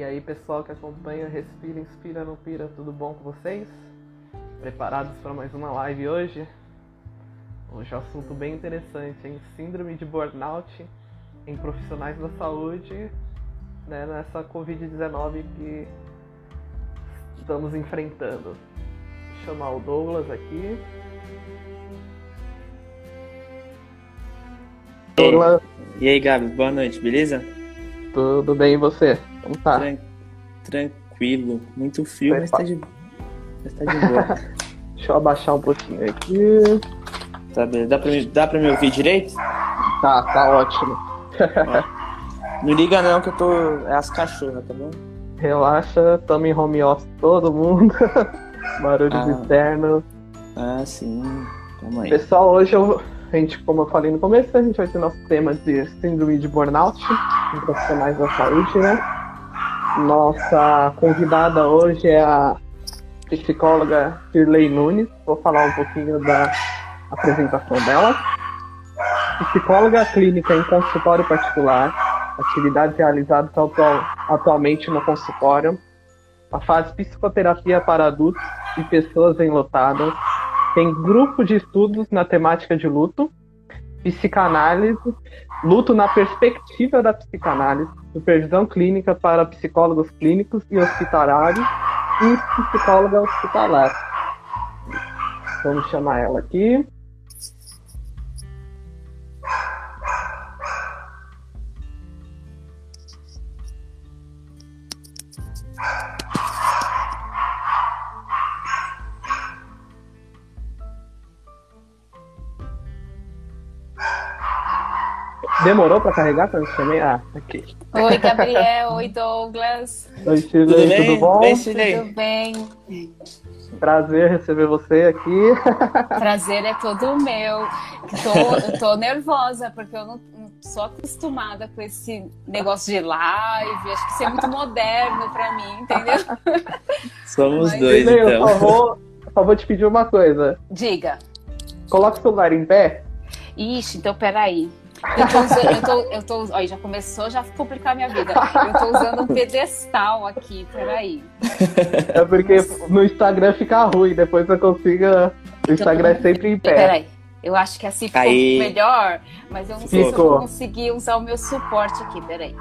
E aí, pessoal que acompanha Respira, Inspira, Não Pira, tudo bom com vocês? Preparados para mais uma live hoje? Hoje é um assunto bem interessante, hein? Síndrome de burnout em profissionais da saúde, né, nessa Covid-19 que estamos enfrentando. Vou chamar o Douglas aqui. Douglas. E aí, Gabi, boa noite, beleza? Tudo bem e você? Como tá? Tran tranquilo. Muito frio, mas tá, de... mas tá de boa. Deixa eu abaixar um pouquinho aqui. Tá bem. Dá pra, me... Dá pra me ouvir direito? Tá, tá ótimo. não liga não que eu tô. É as cachorras, tá bom? Relaxa, tamo em home office todo mundo. Barulhos ah. externos. Ah, sim. Tamo aí. Pessoal, hoje eu a gente, como eu falei no começo, a gente vai ter nosso tema de síndrome de burnout em profissionais da saúde, né? Nossa convidada hoje é a psicóloga Shirley Nunes. Vou falar um pouquinho da apresentação dela. Psicóloga clínica em consultório particular, atividades realizadas atual, atualmente no consultório. A fase psicoterapia para adultos e pessoas enlotadas, tem grupo de estudos na temática de luto, psicanálise, luto na perspectiva da psicanálise, supervisão clínica para psicólogos clínicos e hospitalários e psicóloga hospitalar. Vamos chamar ela aqui. Demorou pra carregar chamei? Ah, aqui. Oi, Gabriel. Oi, Douglas. Oi, Chile. Tudo, bem? tudo bom? Bem, Tudo bem. Prazer receber você aqui. Prazer é todo meu. Tô, eu tô nervosa, porque eu não, não sou acostumada com esse negócio de live. Acho que isso é muito moderno pra mim, entendeu? Somos Mas, dois, então. Eu só vou, só vou te pedir uma coisa. Diga. Coloca o celular em pé. Ixi, então peraí. Eu tô usando, eu tô, eu tô, ó, já começou já a minha vida. Eu tô usando um pedestal aqui, peraí. É porque no Instagram fica ruim, depois eu consiga. O Instagram é sempre em pé. Peraí. Eu acho que assim ficou Aí. melhor, mas eu não sei ficou. se eu vou conseguir usar o meu suporte aqui, peraí.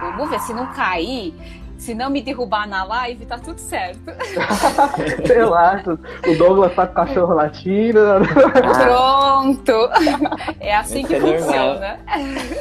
Vamos ver se não cair. Se não me derrubar na live, tá tudo certo. Sei lá, o Douglas tá com o cachorro latindo. Pronto! É assim que é funciona.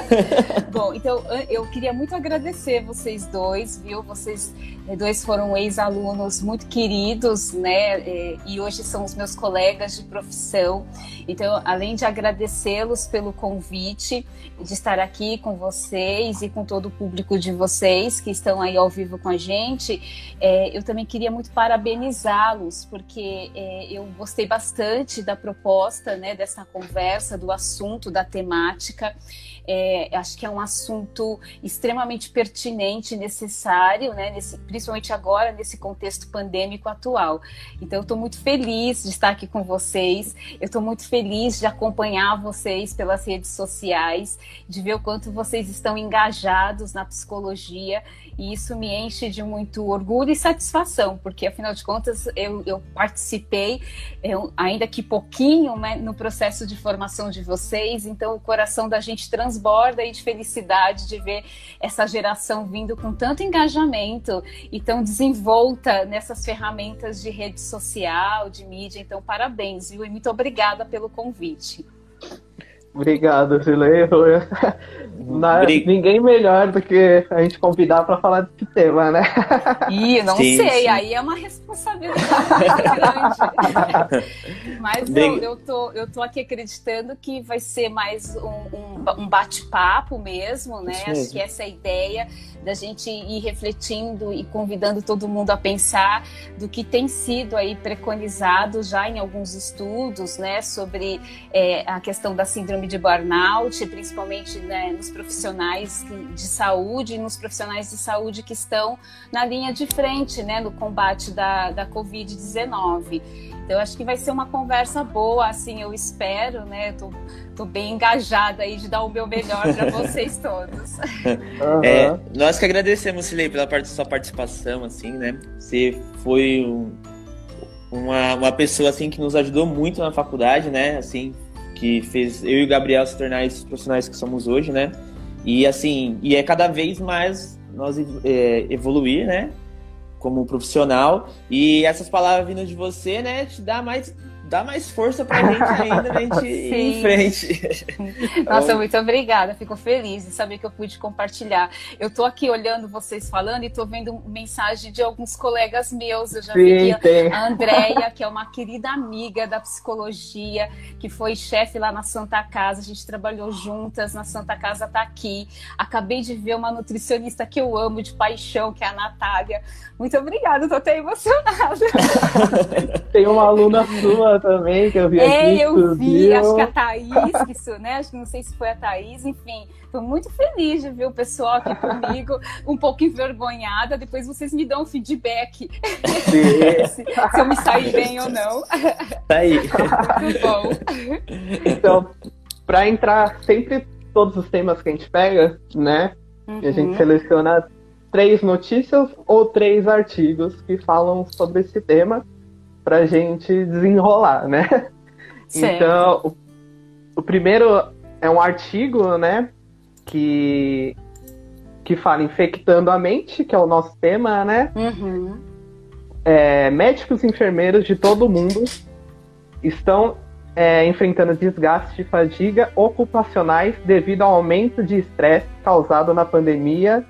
Bom, então eu queria muito agradecer vocês dois, viu? Vocês eh, dois foram ex-alunos muito queridos, né? Eh, e hoje são os meus colegas de profissão. Então, além de agradecê-los pelo convite de estar aqui com vocês e com todo o público de vocês que estão aí ao vivo vivo com a gente, é, eu também queria muito parabenizá-los, porque é, eu gostei bastante da proposta, né, dessa conversa, do assunto, da temática. É, acho que é um assunto extremamente pertinente e necessário, né, nesse, principalmente agora, nesse contexto pandêmico atual. Então, eu estou muito feliz de estar aqui com vocês, eu estou muito feliz de acompanhar vocês pelas redes sociais, de ver o quanto vocês estão engajados na psicologia e isso me enche de muito orgulho e satisfação, porque afinal de contas eu, eu participei, eu, ainda que pouquinho, né, no processo de formação de vocês, então o coração da gente transborda aí de felicidade de ver essa geração vindo com tanto engajamento e tão desenvolta nessas ferramentas de rede social, de mídia. Então, parabéns, viu? E muito obrigada pelo convite. Obrigado, Silei. Na, Ninguém melhor do que a gente convidar para falar desse tema, né? Ih, não sim, sei, sim. aí é uma responsabilidade grande. Mas eu, eu, tô, eu tô aqui acreditando que vai ser mais um, um, um bate-papo mesmo, né? Acho que essa é a ideia da gente ir refletindo e convidando todo mundo a pensar do que tem sido aí preconizado já em alguns estudos, né, sobre é, a questão da síndrome de burnout, principalmente né, nos profissionais de saúde, nos profissionais de saúde que estão na linha de frente, né, no combate da, da Covid-19. Então, acho que vai ser uma conversa boa, assim, eu espero, né? Tô, tô bem engajada aí de dar o meu melhor para vocês todos. Uhum. É, nós que agradecemos, Silei, pela parte, sua participação, assim, né? Você foi um, uma, uma pessoa, assim, que nos ajudou muito na faculdade, né? Assim, que fez eu e o Gabriel se tornar esses profissionais que somos hoje, né? E, assim, e é cada vez mais nós é, evoluir, né? Como profissional. E essas palavras vindo de você, né, te dá mais dá mais força pra gente ainda, a gente ir em frente. Nossa, muito obrigada. Fico feliz de saber que eu pude compartilhar. Eu tô aqui olhando vocês falando e tô vendo mensagem de alguns colegas meus. Eu já Sim, vi aqui a Andréia, que é uma querida amiga da psicologia, que foi chefe lá na Santa Casa. A gente trabalhou juntas na Santa Casa, tá aqui. Acabei de ver uma nutricionista que eu amo de paixão, que é a Natália. Muito obrigada, tô até emocionada. Tem uma aluna sua também, que eu vi é, aqui. É, eu vi, acho que a Thaís, que isso, né? Acho que não sei se foi a Thaís, enfim. Tô muito feliz de ver o pessoal aqui comigo, um pouco envergonhada. Depois vocês me dão um feedback se, se, eu me sair bem ou não. Tá aí. Muito bom. Então, para entrar sempre todos os temas que a gente pega, né? Uhum. a gente uhum. seleciona três notícias ou três artigos que falam sobre esse tema pra gente desenrolar, né? Certo. Então, o, o, primeiro é um artigo, né, que que fala infectando a mente, que é o nosso tema, né? Uhum. É, médicos e enfermeiros de todo o mundo estão é, enfrentando desgaste e fadiga ocupacionais devido ao aumento de estresse causado na pandemia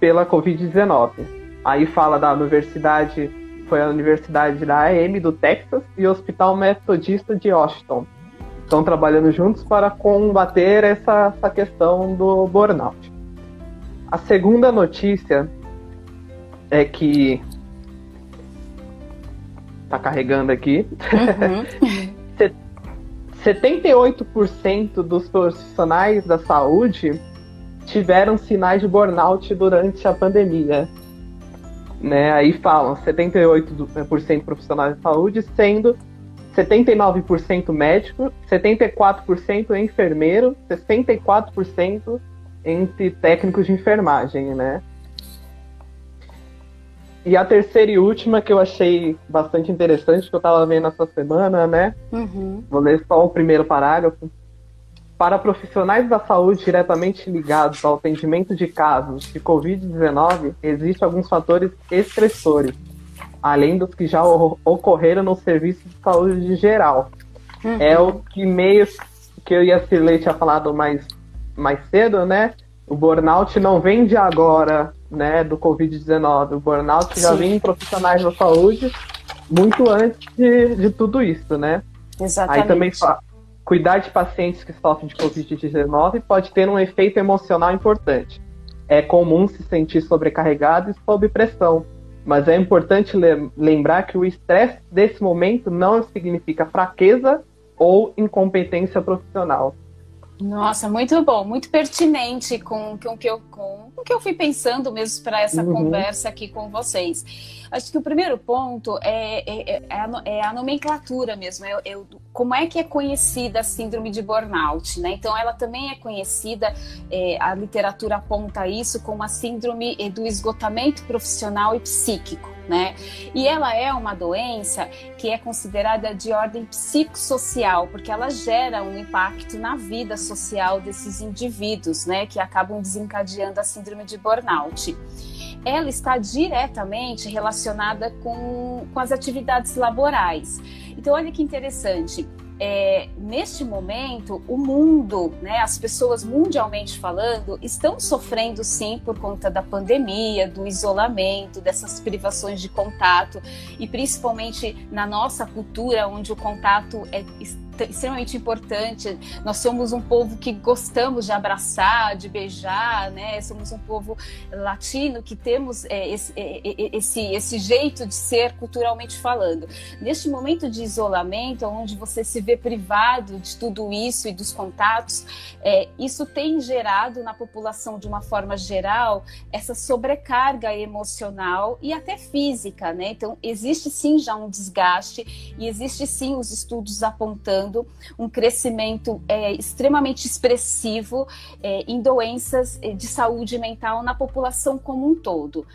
pela Covid-19. Aí fala da Universidade foi a Universidade da AM do Texas e o Hospital Metodista de Washington. Estão trabalhando juntos para combater essa, essa questão do burnout. A segunda notícia é que tá carregando aqui. Uhum. 78% dos profissionais da saúde tiveram sinais de burnout durante a pandemia né? Aí falam 78% profissionais de saúde, sendo 79% médico, 74% enfermeiro, 64% entre técnicos de enfermagem, né? E a terceira e última que eu achei bastante interessante, que eu estava vendo essa semana, né? Uhum. Vou ler só o primeiro parágrafo. Para profissionais da saúde diretamente ligados ao atendimento de casos de Covid-19, existem alguns fatores estressores, além dos que já ocorreram no serviço de saúde geral. Uhum. É o que meio que eu e a Cirlei tinha falado mais, mais cedo, né? O burnout não vem de agora, né, do Covid-19. O burnout Sim. já vem em profissionais da saúde muito antes de, de tudo isso, né? Exatamente. Aí também Cuidar de pacientes que sofrem de Covid-19 pode ter um efeito emocional importante. É comum se sentir sobrecarregado e sob pressão, mas é importante lembrar que o estresse desse momento não significa fraqueza ou incompetência profissional. Nossa, muito bom, muito pertinente com, com, que, eu, com, com que eu fui pensando mesmo para essa uhum. conversa aqui com vocês. Acho que o primeiro ponto é, é, é, a, é a, nomenclatura mesmo, é, é, como é que é conhecida a síndrome de burnout, né? Então, ela também é conhecida, é, a literatura aponta isso como a síndrome do esgotamento profissional e psíquico né? E ela é uma doença que é considerada de ordem psicossocial, porque ela gera um impacto na vida social desses indivíduos, né, que acabam desencadeando a síndrome de burnout. Ela está diretamente relacionada com, com as atividades laborais. Então, olha que interessante é, neste momento, o mundo, né, as pessoas mundialmente falando, estão sofrendo sim por conta da pandemia, do isolamento, dessas privações de contato e principalmente na nossa cultura, onde o contato é extremamente importante. Nós somos um povo que gostamos de abraçar, de beijar, né? Somos um povo latino que temos é, esse, é, é, esse, esse jeito de ser culturalmente falando. Neste momento de isolamento, onde você se vê privado de tudo isso e dos contatos, é, isso tem gerado na população de uma forma geral essa sobrecarga emocional e até física, né? Então existe sim já um desgaste e existe sim os estudos apontando um crescimento é, extremamente expressivo é, em doenças é, de saúde mental na população como um todo.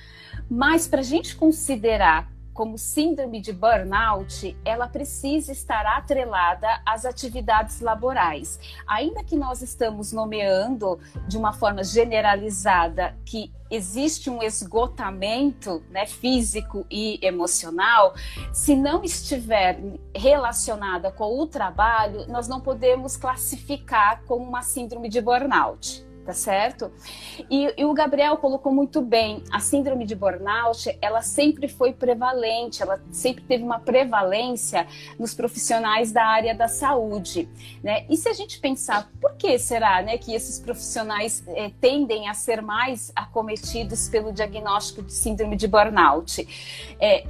Mas para a gente considerar como síndrome de burnout, ela precisa estar atrelada às atividades laborais. Ainda que nós estamos nomeando de uma forma generalizada que existe um esgotamento né, físico e emocional, se não estiver relacionada com o trabalho, nós não podemos classificar como uma síndrome de burnout tá certo? E, e, o Gabriel colocou muito bem, a síndrome de burnout, ela sempre foi prevalente, ela sempre teve uma prevalência nos profissionais da área da saúde, né? E se a gente pensar, por que será, né, que esses profissionais eh, tendem a ser mais acometidos pelo diagnóstico de síndrome de burnout? É,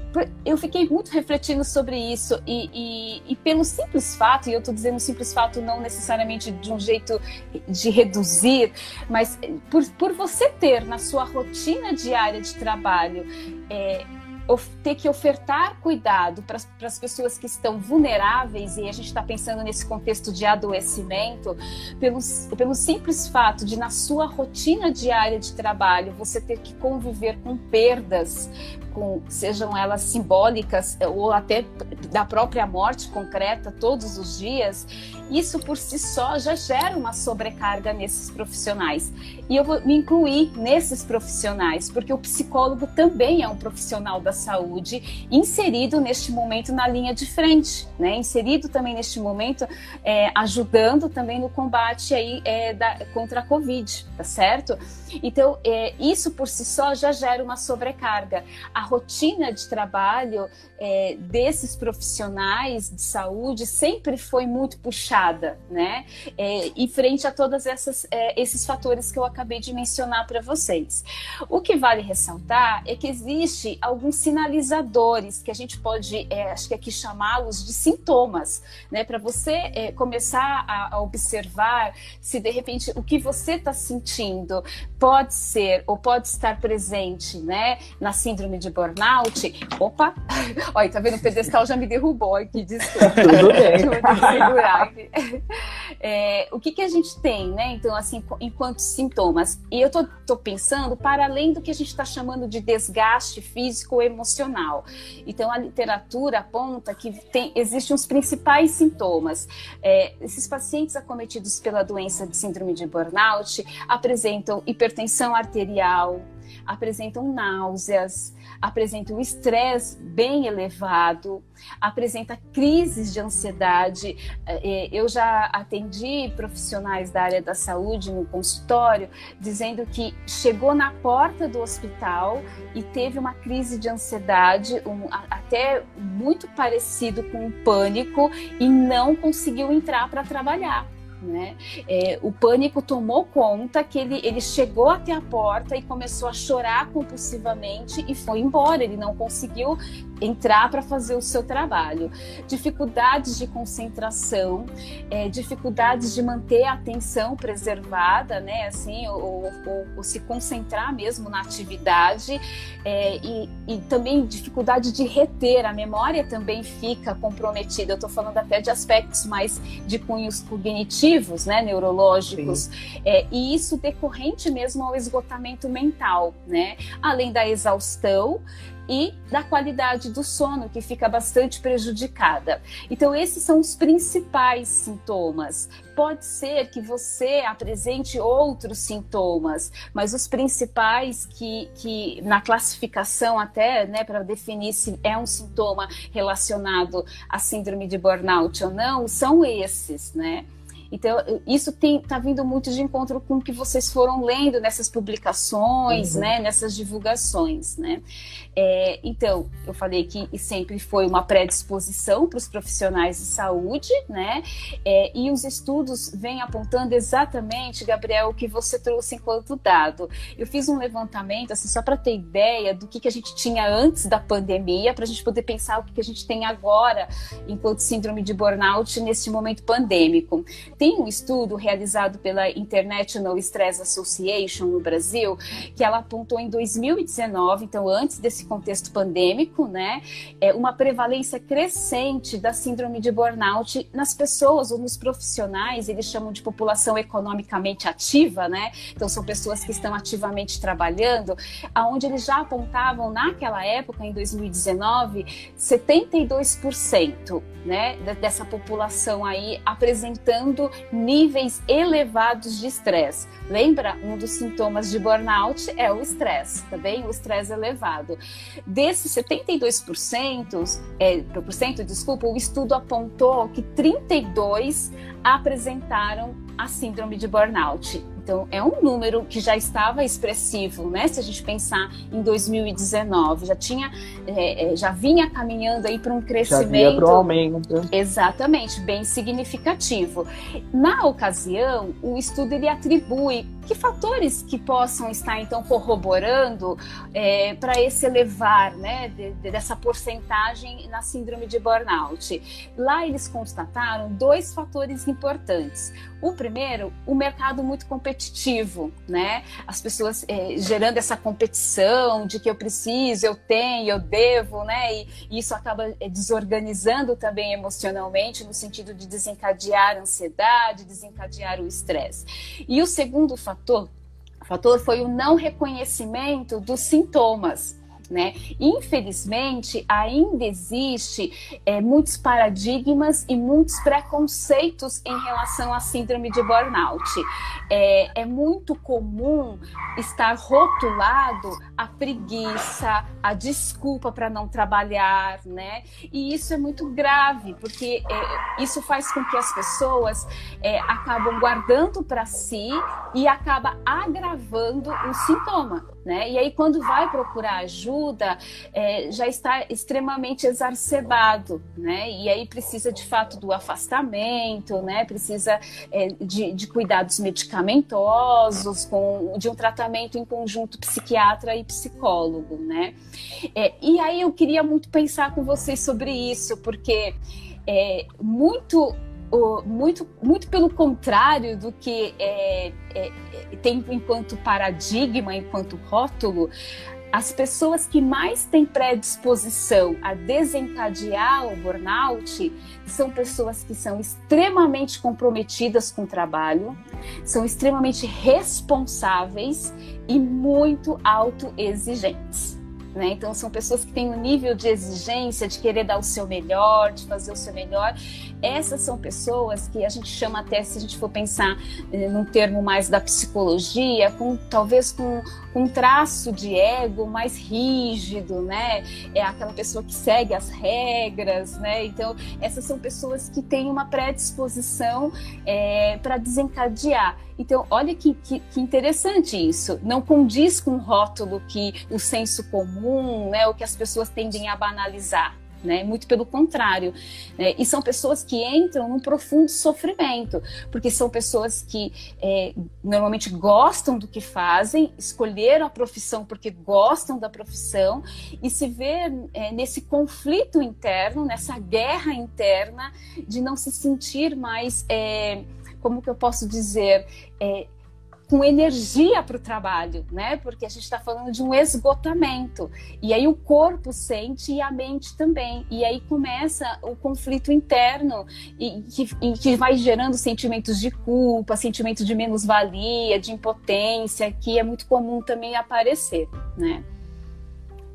eu fiquei muito refletindo sobre isso e, e, e pelo simples fato, e eu estou dizendo simples fato não necessariamente de um jeito de reduzir, mas eh, por, por você ter na sua rotina diária de trabalho é, ter que ofertar cuidado para as pessoas que estão vulneráveis, e a gente está pensando nesse contexto de adoecimento, pelo, pelo simples fato de, na sua rotina diária de trabalho, você ter que conviver com perdas, com, sejam elas simbólicas eh, ou até da própria morte concreta todos os dias, isso por si só já gera uma sobrecarga nesses profissionais. E eu vou me incluir nesses profissionais, porque o psicólogo também é um profissional da saúde inserido neste momento na linha de frente, né? Inserido também neste momento, é, ajudando também no combate aí é, da, contra a Covid, tá certo? Então, é, isso por si só já gera uma sobrecarga. A rotina de trabalho é, desses profissionais de saúde sempre foi muito puxada, né? É, e frente a todos é, esses fatores que eu acabei de mencionar para vocês. O que vale ressaltar é que existe alguns sinalizadores que a gente pode, é, acho que aqui chamá-los de sintomas, né? Para você é, começar a, a observar se de repente o que você está sentindo pode ser ou pode estar presente, né? Na síndrome de burnout. Opa! Olha, tá vendo? O pedestal já me derrubou aqui, desculpa. Tudo bem. É, o que, que a gente tem, né? Então, assim, enquanto sintomas. E eu tô, tô pensando para além do que a gente está chamando de desgaste físico ou emocional. Então, a literatura aponta que tem, existem os principais sintomas. É, esses pacientes acometidos pela doença de síndrome de burnout apresentam hipertensão arterial, apresentam náuseas, apresentam estresse bem elevado, apresenta crises de ansiedade. É, eu já atendi profissionais da área da saúde no consultório dizendo que chegou na porta do hospital e teve uma crise de ansiedade, um, até muito parecido com um pânico, e não conseguiu entrar para trabalhar. Né? É, o pânico tomou conta que ele, ele chegou até a porta e começou a chorar compulsivamente e foi embora. Ele não conseguiu entrar para fazer o seu trabalho. Dificuldades de concentração, é, dificuldades de manter a atenção preservada, né? Assim, ou, ou, ou se concentrar mesmo na atividade é, e, e, também dificuldade de reter. A memória também fica comprometida. Eu estou falando até de aspectos mais de cunhos cognitivos, né? Neurológicos. É, e isso decorrente mesmo ao esgotamento mental, né? Além da exaustão e da qualidade do sono, que fica bastante prejudicada. Então, esses são os principais sintomas. Pode ser que você apresente outros sintomas, mas os principais que, que na classificação até, né, para definir se é um sintoma relacionado à síndrome de burnout ou não, são esses, né? Então, isso está vindo muito de encontro com o que vocês foram lendo nessas publicações, uhum. né, nessas divulgações. Né? É, então, eu falei que sempre foi uma predisposição para os profissionais de saúde, né? É, e os estudos vêm apontando exatamente, Gabriel, o que você trouxe enquanto dado. Eu fiz um levantamento, assim, só para ter ideia do que, que a gente tinha antes da pandemia, para a gente poder pensar o que, que a gente tem agora enquanto síndrome de burnout nesse momento pandêmico. Tem um estudo realizado pela International Stress Association no Brasil, que ela apontou em 2019, então antes desse contexto pandêmico, né, é uma prevalência crescente da síndrome de burnout nas pessoas ou nos profissionais, eles chamam de população economicamente ativa, né? Então são pessoas que estão ativamente trabalhando, aonde eles já apontavam naquela época, em 2019, 72%, né, dessa população aí apresentando níveis elevados de estresse. Lembra? Um dos sintomas de burnout é o estresse, tá bem? O estresse elevado. Desses 72%, é, por cento, desculpa, o estudo apontou que 32 apresentaram a síndrome de burnout. Então, é um número que já estava expressivo, né? Se a gente pensar em 2019, já tinha, é, é, já vinha caminhando aí para um crescimento. Já aumento. Exatamente, bem significativo. Na ocasião, o estudo ele atribui que fatores que possam estar então corroborando é, para esse elevar, né, de, de, dessa porcentagem na síndrome de burnout. Lá eles constataram dois fatores importantes. O primeiro, o mercado muito competitivo, né? As pessoas é, gerando essa competição de que eu preciso, eu tenho, eu devo, né? E, e isso acaba é, desorganizando também emocionalmente, no sentido de desencadear a ansiedade, desencadear o estresse. E o segundo fator, fator foi o não reconhecimento dos sintomas né? Infelizmente, ainda existe é, muitos paradigmas e muitos preconceitos em relação à síndrome de burnout. É, é muito comum estar rotulado a preguiça, a desculpa para não trabalhar, né? E isso é muito grave, porque é, isso faz com que as pessoas é, acabam guardando para si e acaba agravando o sintoma, né? E aí quando vai procurar ajuda, é, já está extremamente exacerbado, né? E aí precisa de fato do afastamento, né? Precisa é, de, de cuidados medicamentosos, com, de um tratamento em conjunto psiquiatra e psicólogo, né? É, e aí eu queria muito pensar com vocês sobre isso, porque é muito muito, muito pelo contrário do que é, é, tem enquanto paradigma, enquanto rótulo, as pessoas que mais têm predisposição a desencadear o burnout são pessoas que são extremamente comprometidas com o trabalho, são extremamente responsáveis e muito autoexigentes. Né? Então, são pessoas que têm um nível de exigência, de querer dar o seu melhor, de fazer o seu melhor. Essas são pessoas que a gente chama até, se a gente for pensar eh, num termo mais da psicologia, com talvez com um traço de ego mais rígido, né? É aquela pessoa que segue as regras, né? Então, essas são pessoas que têm uma predisposição é, para desencadear. Então, olha que, que, que, interessante isso. Não condiz com o rótulo que o senso comum, né, o que as pessoas tendem a banalizar né? Muito pelo contrário. Né? E são pessoas que entram num profundo sofrimento, porque são pessoas que é, normalmente gostam do que fazem, escolheram a profissão porque gostam da profissão e se vê é, nesse conflito interno, nessa guerra interna de não se sentir mais, é, como que eu posso dizer, é, com energia para o trabalho, né? Porque a gente está falando de um esgotamento. E aí o corpo sente e a mente também. E aí começa o conflito interno e que, e que vai gerando sentimentos de culpa, sentimentos de menos-valia, de impotência, que é muito comum também aparecer, né?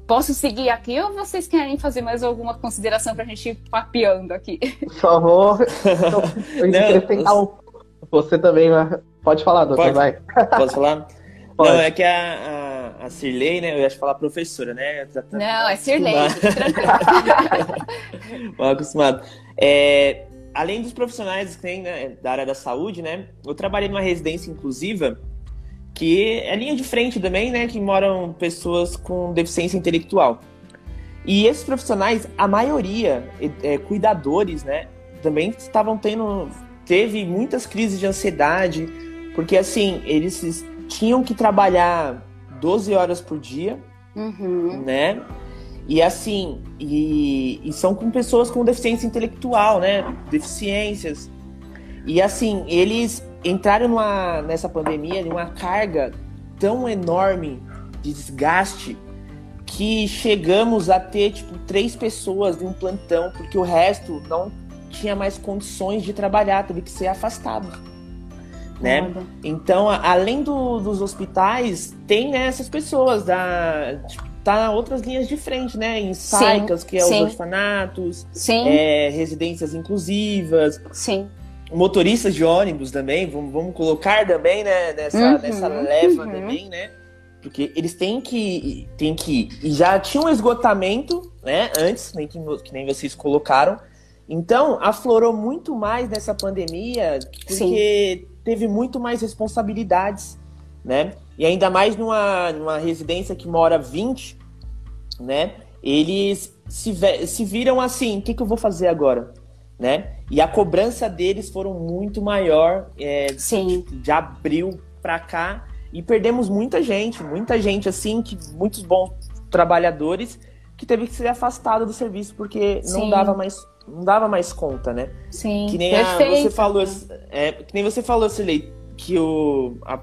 Posso seguir aqui ou vocês querem fazer mais alguma consideração para a gente ir papeando aqui? Por favor, Não, você também vai Pode falar, doutor, Pode. vai. Posso falar? Pode. Não, é que a, a, a Cirlei, né? Eu ia falar professora, né? Tá, Não, é Cirlei, Mal acostumado. É, além dos profissionais que tem né, da área da saúde, né? Eu trabalhei numa residência inclusiva que é linha de frente também, né? Que moram pessoas com deficiência intelectual. E esses profissionais, a maioria, é, cuidadores, né? Também estavam tendo, teve muitas crises de ansiedade, porque assim, eles tinham que trabalhar 12 horas por dia, uhum. né? E assim, e, e, são com pessoas com deficiência intelectual, né? Deficiências. E assim, eles entraram numa, nessa pandemia de uma carga tão enorme de desgaste que chegamos a ter tipo três pessoas de um plantão porque o resto não tinha mais condições de trabalhar, teve que ser afastado. Né? Então, além do, dos hospitais, tem né, essas pessoas da tipo, tá outras linhas de frente, né? Em SAICAS, que é sim. os orfanatos, é, residências inclusivas. Sim. Motoristas de ônibus também, vamos, vamos colocar também, né? Nessa, uhum, nessa leva uhum. também, né? Porque eles têm que, têm que. E já tinha um esgotamento, né? Antes, nem que, que nem vocês colocaram. Então, aflorou muito mais nessa pandemia, porque Sim. Teve muito mais responsabilidades, né? E ainda mais numa, numa residência que mora 20, né? Eles se, se viram assim, o que, que eu vou fazer agora? Né? E a cobrança deles foram muito maior é, Sim. de abril para cá e perdemos muita gente, muita gente assim, que muitos bons trabalhadores que teve que ser afastado do serviço porque Sim. não dava mais não dava mais conta, né? Sim. Que nem a, você falou, é, que nem você falou, Silei, que o a,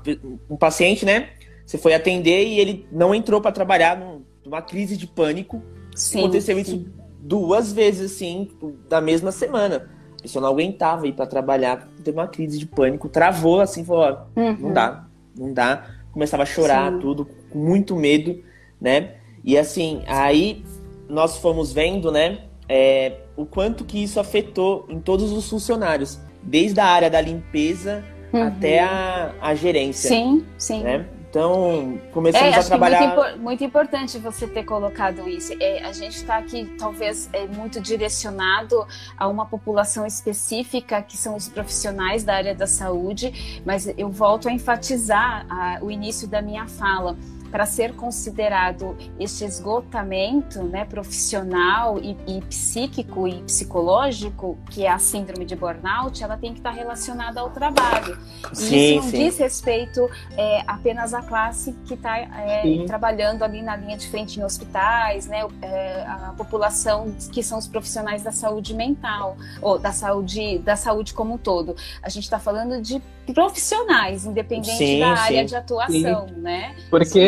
um paciente, né? Você foi atender e ele não entrou para trabalhar numa crise de pânico. Sim, Aconteceu sim. isso duas vezes, assim, tipo, da mesma semana. A pessoa não aguentava ir para trabalhar, teve uma crise de pânico, travou assim, falou: ó, uhum. não dá, não dá. Começava a chorar, sim. tudo, com muito medo, né? E assim, aí nós fomos vendo, né, é, o quanto que isso afetou em todos os funcionários, desde a área da limpeza uhum. até a, a gerência. Sim, sim. Né? Então, começamos é, a trabalhar. Muito, muito, importante você ter colocado isso. É, a gente está aqui, talvez, é, muito direcionado a uma população específica, que são os profissionais da área da saúde, mas eu volto a enfatizar a, o início da minha fala para ser considerado este esgotamento né, profissional e, e, psíquico e psicológico, que é a síndrome de burnout, ela tem que estar relacionada ao trabalho. Sim, e isso não sim. diz respeito é, apenas à classe que está é, trabalhando ali na linha de frente em hospitais, né, é, a população que são os profissionais da saúde mental, ou da saúde, da saúde como um todo. A gente está falando de profissionais, independente sim, da área de atuação, né? Porque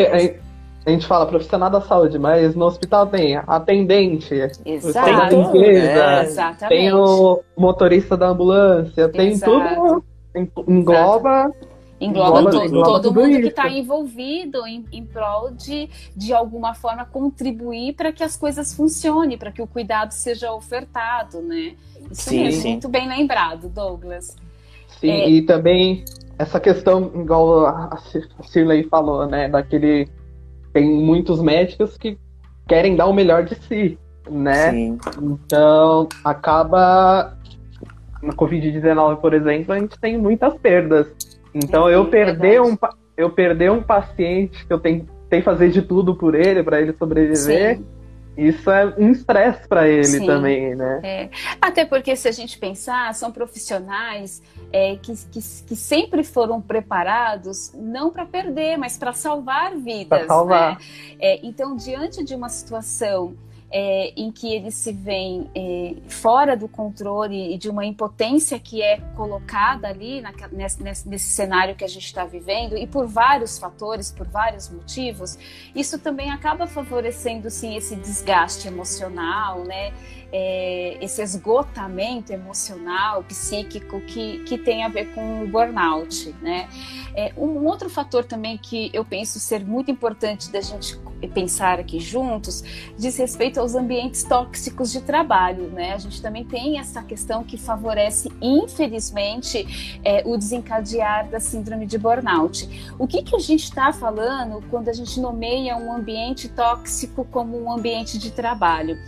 a gente fala profissional da saúde, mas no hospital tem atendente, Exato. tem a limpeza, é, tem o motorista da ambulância, tem Exato. tudo, engloba... Engloba, engloba, todo, engloba todo mundo isso. que está envolvido em, em prol de, de alguma forma, contribuir para que as coisas funcionem, para que o cuidado seja ofertado, né? Isso sim, mesmo, sim. muito bem lembrado, Douglas. Sim, é... e também essa questão, igual a Shirley falou, né, daquele tem muitos médicos que querem dar o melhor de si, né? Sim. Então, acaba na Covid-19, por exemplo, a gente tem muitas perdas. Então, Sim, eu perder um eu perder um paciente que eu tentei fazer de tudo por ele para ele sobreviver, Sim isso é um estresse para ele Sim, também, né? É. Até porque se a gente pensar, são profissionais é, que, que, que, sempre foram preparados não para perder, mas para salvar vidas. Para salvar. Né? É, então, diante de uma situação é, em que eles se veem é, fora do controle e de uma impotência que é colocada ali na, nesse, nesse, cenário que a gente está vivendo, e por vários fatores, por vários motivos, isso também acaba favorecendo sim esse desgaste emocional, né? É, esse esgotamento emocional, psíquico que, que tem a ver com o burnout, né? É, um outro fator também que eu penso ser muito importante da gente pensar aqui juntos diz respeito aos ambientes tóxicos de trabalho, né? A gente também tem essa questão que favorece, infelizmente, é, o desencadear da síndrome de burnout. O que, que a gente está falando quando a gente nomeia um ambiente tóxico como um ambiente de trabalho?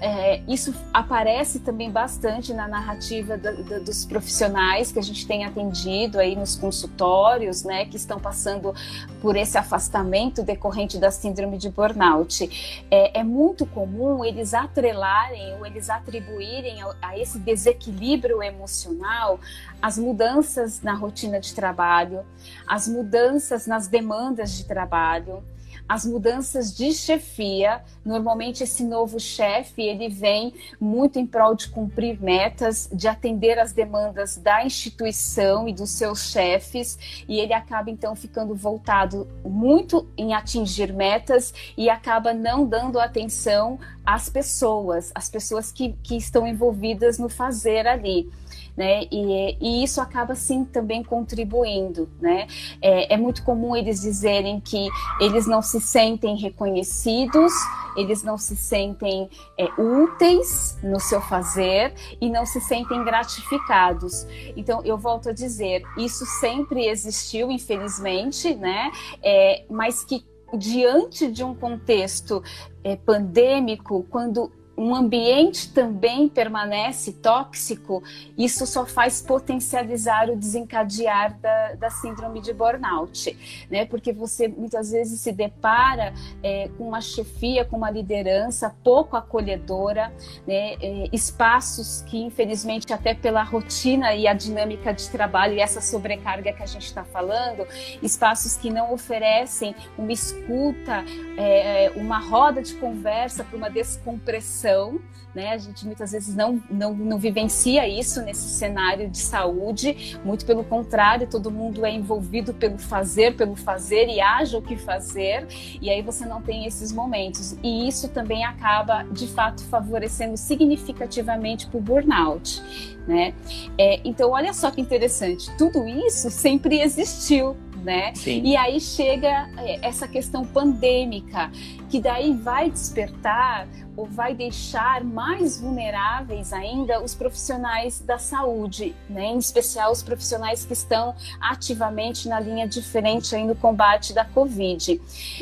é, isso aparece também bastante na narrativa dos profissionais que a gente tem atendido aí nos consultórios, né, que estão passando por esse afastamento decorrente da síndrome de burnout. É, é muito comum eles atrelarem ou eles atribuírem a, a esse desequilíbrio emocional as mudanças na rotina de trabalho, as mudanças nas demandas de trabalho, as mudanças de chefia. Normalmente esse novo chefe ele vem muito em prol de cumprir metas, de atender as demandas da instituição e dos seus chefes, e ele acaba então ficando voltado muito em atingir metas e acaba não dando atenção às pessoas, às pessoas que, que estão envolvidas no fazer ali né? E, e isso acaba sim também contribuindo, né? É, é muito comum eles dizerem que eles não se sentem reconhecidos, eles não se sentem é, úteis no seu fazer e não se sentem gratificados. Então, eu volto a dizer, isso sempre existiu, infelizmente, né? É, mas que diante de um contexto é, pandêmico, quando um ambiente também permanece tóxico, isso só faz potencializar o desencadear da, da síndrome de burnout, né? Porque você muitas vezes se depara é, com uma chefia, com uma liderança pouco acolhedora, né? É, espaços que, infelizmente, até pela rotina e a dinâmica de trabalho e essa sobrecarga que a gente está falando, espaços que não oferecem uma escuta, é, uma roda de conversa para uma descompressão né? A gente muitas vezes não, não, não vivencia isso nesse cenário de saúde, muito pelo contrário, todo mundo é envolvido pelo fazer, pelo fazer e haja o que fazer, e aí você não tem esses momentos. E isso também acaba, de fato, favorecendo significativamente para o burnout. Né? É, então, olha só que interessante, tudo isso sempre existiu, né? Sim. E aí chega é, essa questão pandêmica, que daí vai despertar ou vai deixar mais vulneráveis ainda os profissionais da saúde, né? em especial os profissionais que estão ativamente na linha de frente aí no combate da Covid.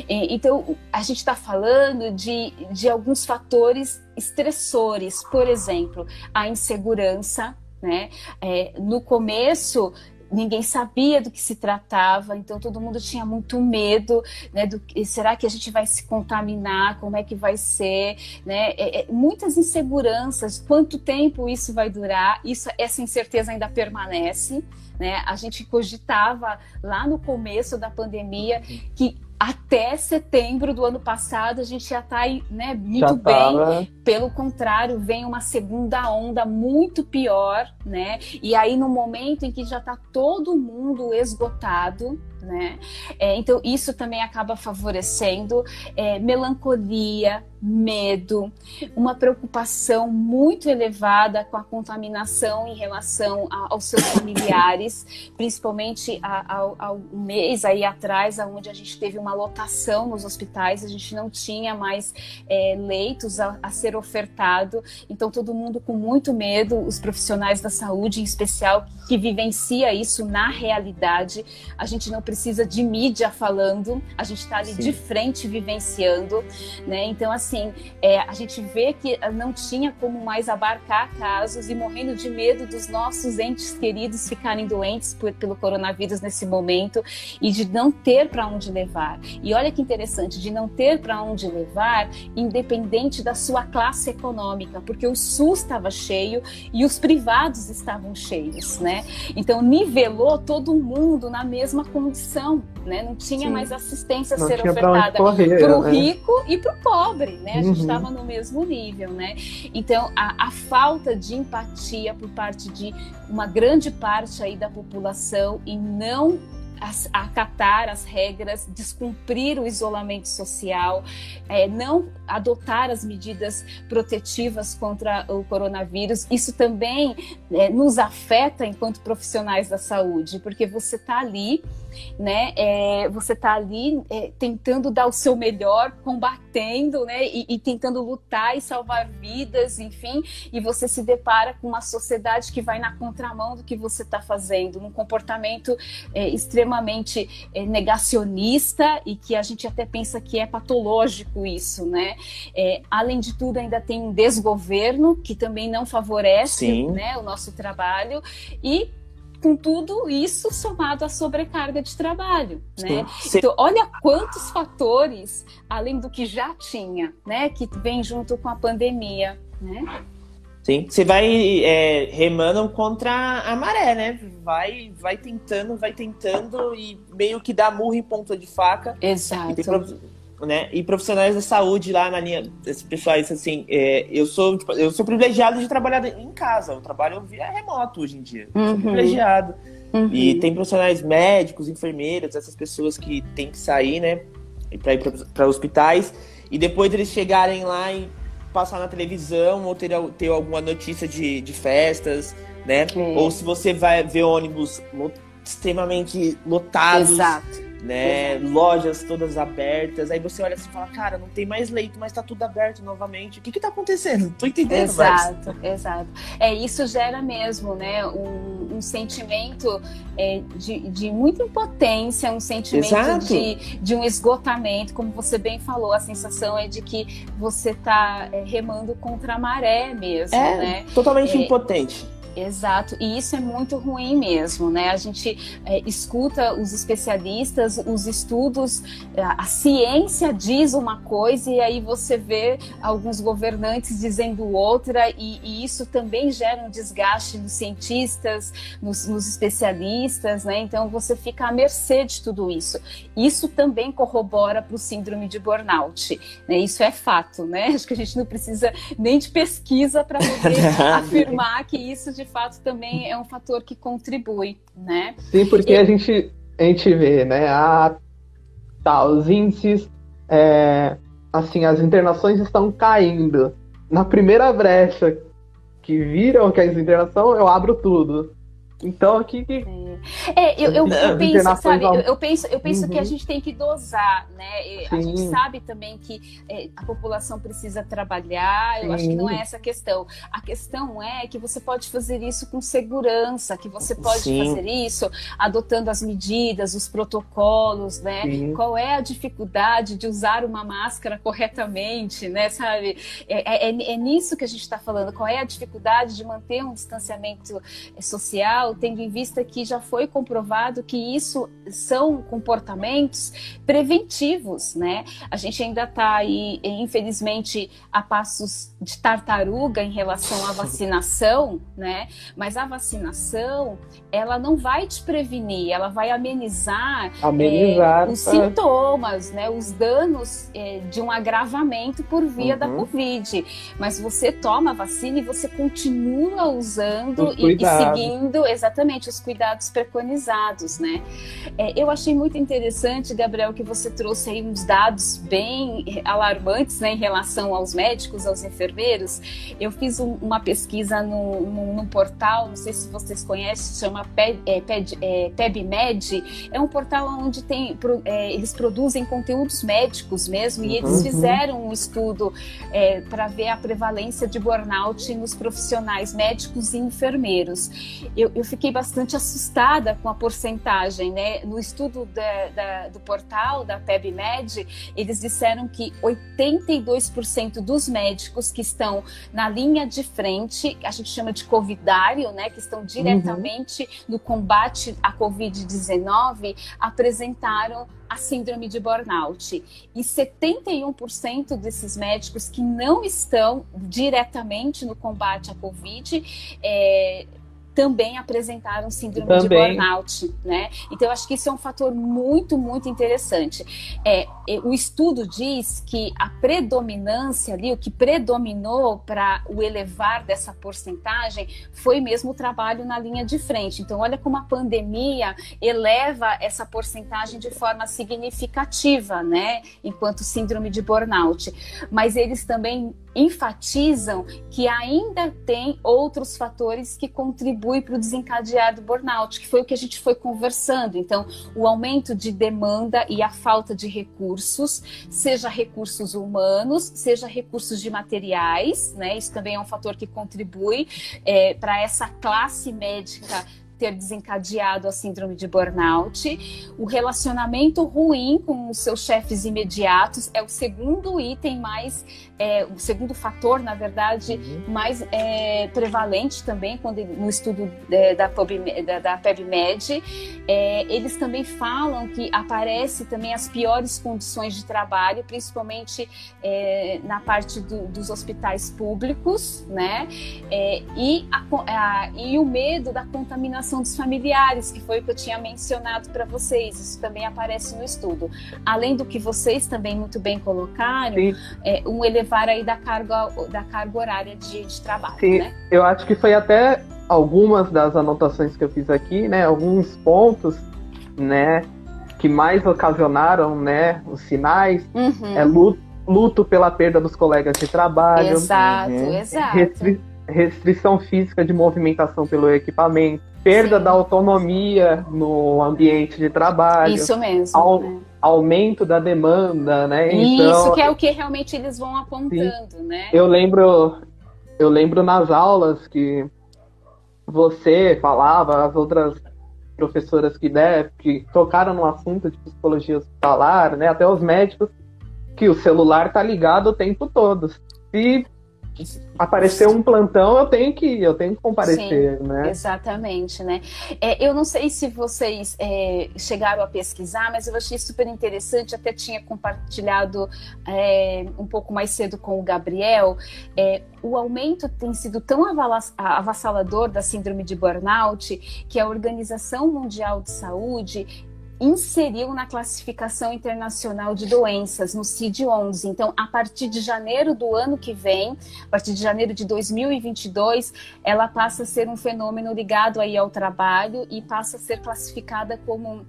Então, a gente está falando de, de alguns fatores estressores, por exemplo, a insegurança, né? É, no começo ninguém sabia do que se tratava, então todo mundo tinha muito medo, né? Do, será que a gente vai se contaminar? Como é que vai ser? Né? É, é, muitas inseguranças. Quanto tempo isso vai durar? Isso, essa incerteza ainda permanece. Né? A gente cogitava lá no começo da pandemia que até setembro do ano passado a gente já está né, muito bem. Pelo contrário, vem uma segunda onda muito pior, né? E aí no momento em que já está todo mundo esgotado, né? É, então isso também acaba favorecendo é, melancolia, medo, uma preocupação muito elevada com a contaminação em relação a, aos seus familiares, principalmente há um mês aí atrás, onde a gente teve uma lotação nos hospitais, a gente não tinha mais é, leitos a, a, ser ofertado, então todo mundo com muito medo, os profissionais da saúde em especial, que, que vivencia isso na realidade, a gente não precisa de mídia falando, a gente está ali Sim. de frente vivenciando, né? Então, assim, é, a gente vê que não tinha como mais abarcar casos e morrendo de medo dos nossos entes queridos ficarem doentes por, pelo coronavírus nesse momento e de não ter para onde levar. E olha que interessante, de não ter para onde levar, independente da sua classe econômica, porque o SUS estava cheio e os privados estavam cheios, né? Então nivelou todo mundo na mesma condição né? Não tinha Sim. mais assistência a ser ofertada para o né? rico e para o pobre, né? A gente estava uhum. no mesmo nível, né? Então, a, a, falta de empatia por parte de uma grande parte aí da população e não acatar as regras, descumprir o isolamento social, é, não adotar as medidas protetivas contra o coronavírus. Isso também é, nos afeta enquanto profissionais da saúde, porque você está ali né? É, você está ali é, tentando dar o seu melhor, combatendo, né? E, e, tentando lutar e salvar vidas, enfim, e você se depara com uma sociedade que vai na contramão do que você está fazendo, num comportamento é, extremamente extremamente é, negacionista e que a gente até pensa que é patológico isso, né? É, além de tudo, ainda tem um desgoverno que também não favorece né, o nosso trabalho e com tudo isso somado à sobrecarga de trabalho, né? Sim. Então, olha quantos fatores, além do que já tinha, né, que vem junto com a pandemia, né? Sim, você vai é, remando contra a maré, né? Vai, vai tentando, vai tentando e meio que dá murro em ponta de faca. Exato. E, né? e profissionais da saúde lá na linha, esses pessoais assim, é, eu sou tipo, eu sou privilegiado de trabalhar em casa. Eu trabalho via remoto hoje em dia. Uhum. Sou privilegiado. Uhum. E tem profissionais médicos, enfermeiras, essas pessoas que têm que sair, né? Para ir para hospitais e depois eles chegarem lá e passar na televisão ou ter, ter alguma notícia de, de festas, né? Ou se você vai ver ônibus extremamente lotados. Exato né? Lojas todas abertas. Aí você olha assim e fala, cara, não tem mais leito, mas tá tudo aberto novamente. O que que tá acontecendo? Não tô entendendo Exato, mais. exato. É, isso gera mesmo, né? Um, um sentimento é, de, de muita impotência, um sentimento de, de um esgotamento, como você bem falou, a sensação é de que você tá é, remando contra a maré mesmo, é, né? Totalmente é, impotente. Exato, e isso é muito ruim mesmo, né? A gente é, escuta os especialistas, os estudos, a, a ciência diz uma coisa e aí você vê alguns governantes dizendo outra, e, e isso também gera um desgaste nos cientistas, nos, nos, especialistas, né? Então você fica à mercê de tudo isso. Isso também corrobora para o síndrome de burnout, né? Isso é fato, né? Acho que a gente não precisa nem de pesquisa para poder afirmar que isso de de fato também é um fator que contribui, né? Sim, porque e... a gente a gente vê, né? A, tá, os índices, é, assim, as internações estão caindo. Na primeira brecha que viram que é a internação, eu abro tudo. Então aqui que. É, eu, eu, eu penso, sabe, eu, eu, penso, eu penso uhum. que a uhum. gente tem que dosar, né? A gente sabe também que é, a população precisa trabalhar, eu Sim. acho que não é essa a questão. A questão é que você pode fazer isso com segurança, que você pode Sim. fazer isso adotando as medidas, os protocolos, né? Sim. Qual é a dificuldade de usar uma máscara corretamente, né? Sabe? É, é, é, é nisso que a gente está falando. Qual é a dificuldade de manter um distanciamento social? Tendo em vista que já foi comprovado que isso são comportamentos preventivos, né? A gente ainda está aí, infelizmente, a passos de tartaruga em relação à vacinação, né? Mas a vacinação, ela não vai te prevenir, ela vai amenizar, amenizar é, os tá. sintomas, né? Os danos é, de um agravamento por via uhum. da Covid. Mas você toma a vacina e você continua usando e, e seguindo exatamente os cuidados preconizados, né? É, eu achei muito interessante, Gabriel, que você trouxe aí uns dados bem alarmantes, né, em relação aos médicos, aos enfermeiros. Eu fiz um, uma pesquisa no, no, no, portal, não sei se vocês conhecem, chama Peb, é, é, PebMed. É um portal onde tem, é, eles produzem conteúdos médicos mesmo, e eles uhum. fizeram um estudo é, para ver a prevalência de burnout nos profissionais médicos e enfermeiros. Eu, eu fiquei bastante assustada com a porcentagem, né? No estudo da, da, do portal da PebMed, eles disseram que 82% dos médicos que estão na linha de frente, a gente chama de covidário, né? Que estão diretamente uhum. no combate à Covid-19, apresentaram a síndrome de burnout. E 71% desses médicos que não estão diretamente no combate à Covid é, também apresentaram síndrome também. de burnout, né? Então, eu acho que isso é um fator muito, muito interessante. É, o estudo diz que a predominância ali, o que predominou para o elevar dessa porcentagem foi mesmo o trabalho na linha de frente. Então, olha como a pandemia eleva essa porcentagem de forma significativa, né? Enquanto síndrome de burnout. Mas eles também enfatizam que ainda tem outros fatores que contribuem para o desencadear do burnout, que foi o que a gente foi conversando. Então, o aumento de demanda e a falta de recursos, seja recursos humanos, seja recursos de materiais, né? Isso também é um fator que contribui é, para essa classe médica ter desencadeado a síndrome de burnout. O relacionamento ruim com os seus chefes imediatos é o segundo item mais, é, o segundo fator, na verdade, uhum. mais é, prevalente também quando no estudo é, da, PubMed, da, da PebMed. É, eles também falam que aparece também as piores condições de trabalho, principalmente é, na parte do, dos hospitais públicos, né? É, e, a, a, e o medo da contaminação dos familiares, que foi o que eu tinha mencionado para vocês. Isso também aparece no estudo. Além do que vocês também muito bem colocaram, é, um elevar aí da carga, da carga horária de, de trabalho. Sim, né? eu acho que foi até algumas das anotações que eu fiz aqui, né? Alguns pontos, né? Que mais ocasionaram, né? Os sinais. Uhum. É luto, luto pela perda dos colegas de trabalho. Exato, uhum. exato. Restri restrição física de movimentação pelo equipamento, perda Sim. da autonomia no ambiente de trabalho. Isso mesmo. Ao, né? Aumento da demanda, né? Então, Isso que é o que realmente eles vão apontando, sim. né? Eu lembro, eu lembro nas aulas que você falava, as outras professoras que, né, que tocaram no assunto de psicologia hospitalar, né, até os médicos, que o celular tá ligado o tempo todo. Se aparecer um plantão, eu tenho que eu tenho que comparecer, Sim, né? Exatamente, né? É, eu não sei se vocês é, chegaram a pesquisar, mas eu achei super interessante. Até tinha compartilhado é, um pouco mais cedo com o Gabriel. É, o aumento tem sido tão avassalador da síndrome de burnout que a Organização Mundial de Saúde inseriu na classificação internacional de doenças, no CID-11. Então, a partir de janeiro do ano que vem, a partir de janeiro de 2022, ela passa a ser um fenômeno ligado aí ao trabalho e passa a ser classificada como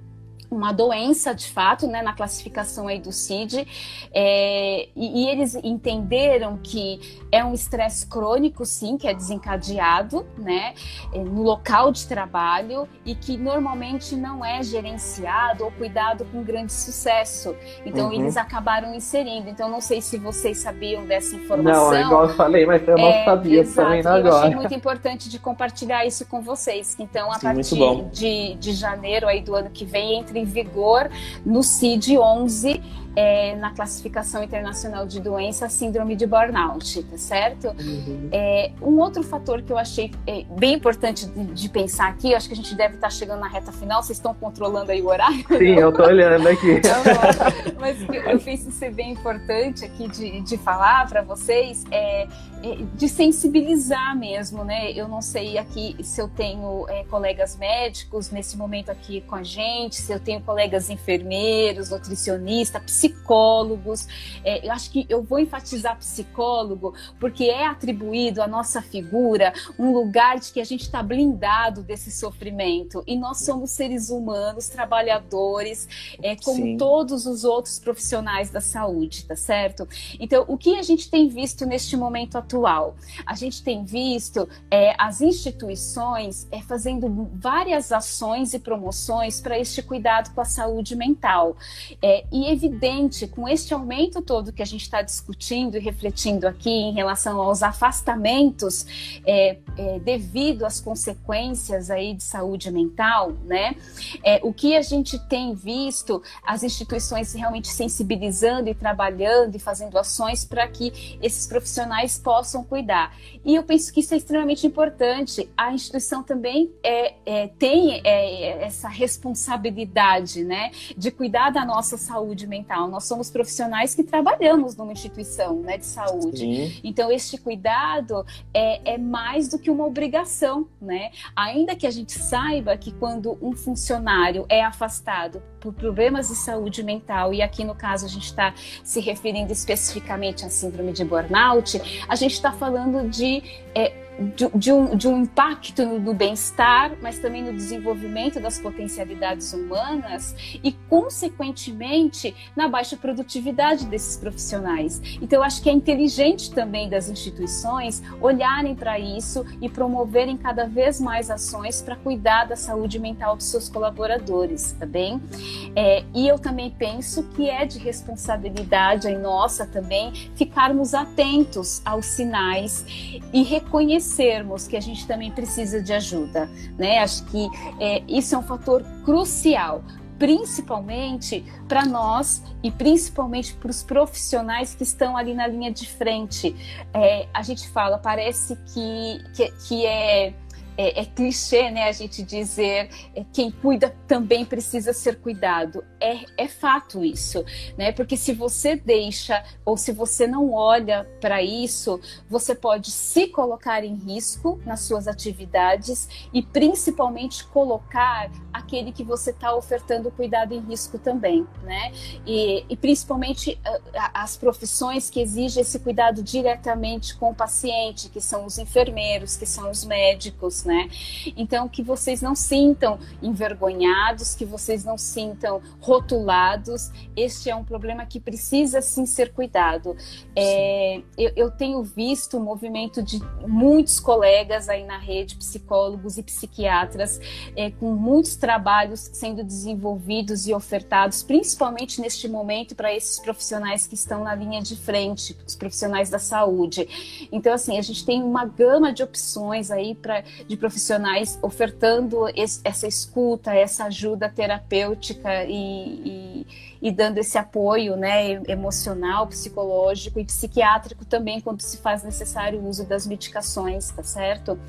uma doença de fato, né, na classificação aí do CID, é, e, e, eles entenderam que é um estresse crônico, sim, que é desencadeado, né, é, no local de trabalho e que normalmente não é gerenciado ou cuidado com grande sucesso. Então uhum. eles acabaram inserindo. Então não sei se vocês sabiam dessa informação. Não, é igual eu falei, mas eu não é, sabia exato, também agora. Eu achei muito importante de compartilhar isso com vocês. Então a sim, partir de, de janeiro aí do ano que vem entre em vigor no CID 11 é, na classificação internacional de doença, síndrome de burnout, tá certo? Uhum. É, um outro fator que eu achei é, bem importante de, de, pensar aqui, acho que a gente deve estar chegando na reta final, vocês estão controlando aí o horário? Sim, eu estou olhando aqui. Mas eu penso ser bem importante aqui de, de falar para vocês é, é, de sensibilizar mesmo, né? Eu não sei aqui se eu tenho é, colegas médicos nesse momento aqui com a gente, se eu tenho colegas enfermeiros, nutricionistas, psicólogos. É, eu acho que eu vou enfatizar psicólogo porque é atribuído à nossa figura um lugar de que a gente está blindado desse sofrimento e nós somos seres humanos, trabalhadores, é, como Sim. todos os outros profissionais da saúde, tá certo? Então, o que a gente tem visto neste momento atual? atual. A gente tem visto é, as instituições é, fazendo várias ações e promoções para este cuidado com a saúde mental. É, e evidente, com este aumento todo que a gente está discutindo e refletindo aqui em relação aos afastamentos é, é, devido às consequências aí de saúde mental, né? É, o que a gente tem visto, as instituições realmente sensibilizando e trabalhando e fazendo ações para que esses profissionais possam possam cuidar. E eu penso que isso é extremamente importante. A instituição também é, é tem é, essa responsabilidade, né, de cuidar da nossa saúde mental. Nós somos profissionais que trabalhamos numa instituição, né, de saúde. Sim. Então, este cuidado é, é mais do que uma obrigação, né? Ainda que a gente saiba que quando um funcionário é afastado por problemas de saúde mental, e aqui no caso a gente está se referindo especificamente à síndrome de burnout, a gente está falando de é, de, de, um, de um impacto no bem-estar, mas também no desenvolvimento das potencialidades humanas e, consequentemente, na baixa produtividade desses profissionais. Então, eu acho que é inteligente também das instituições olharem para isso e promoverem cada vez mais ações para cuidar da saúde mental dos seus colaboradores, tá bem? É, e eu também penso que é de responsabilidade aí nossa também ficarmos atentos aos sinais e reconhecer reconhecermos que a gente também precisa de ajuda, né? Acho que é, isso é um fator crucial principalmente para nós e principalmente para os profissionais que estão ali na linha de frente. É, a gente fala, parece que, que, que é é, é, clichê, né, a gente dizer é, quem cuida também precisa ser cuidado. É, é fato isso, né? Porque se você deixa ou se você não olha para isso, você pode se colocar em risco nas suas atividades e principalmente colocar aquele que você está ofertando cuidado em risco também, né? E, e principalmente as profissões que exigem esse cuidado diretamente com o paciente, que são os enfermeiros, que são os médicos, né? Então, que vocês não sintam envergonhados, que vocês não sintam rotulados. Este é um problema que precisa sim ser cuidado. É, eu, eu tenho visto o movimento de muitos colegas aí na rede, psicólogos e psiquiatras, é, com muitos trabalhos sendo desenvolvidos e ofertados, principalmente neste momento, para esses profissionais que estão na linha de frente, os profissionais da saúde. Então, assim, a gente tem uma gama de opções aí pra, de profissionais ofertando esse, essa escuta, essa ajuda terapêutica e, e, e, dando esse apoio né, emocional, psicológico e psiquiátrico também quando se faz necessário o uso das medicações, tá certo?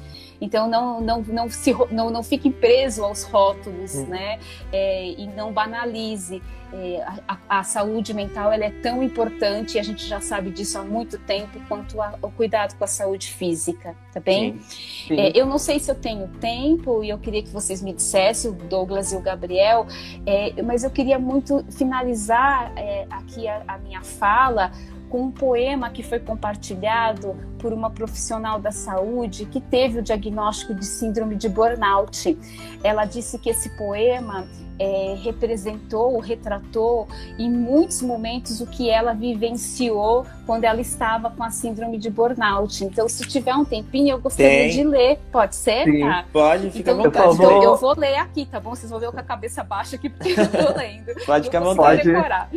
Então não não não se não, não fique preso aos rótulos, uhum. né? É, e não banalize. É, a, a, saúde mental ela é tão importante e a gente já sabe disso há muito tempo quanto a, o cuidado com a saúde física, tá bem? Sim. Sim. É, eu não sei se eu tenho tempo e eu queria que vocês me dissessem, o Douglas e o Gabriel, é, mas eu queria muito finalizar é, aqui a, a minha fala com um poema que foi compartilhado por uma profissional da saúde que teve o diagnóstico de síndrome de burnout. Ela disse que esse poema é, representou, retratou em muitos momentos o que ela vivenciou quando ela estava com a síndrome de burnout. Então, se tiver um tempinho, eu gostaria Tem. de ler. Pode ser? Sim, tá? Pode, fica então, à vontade. Então, eu vou ler aqui, tá bom? Vocês vão ver eu com a cabeça baixa aqui, porque eu tô lendo. Pode ficar à vontade. Decorar.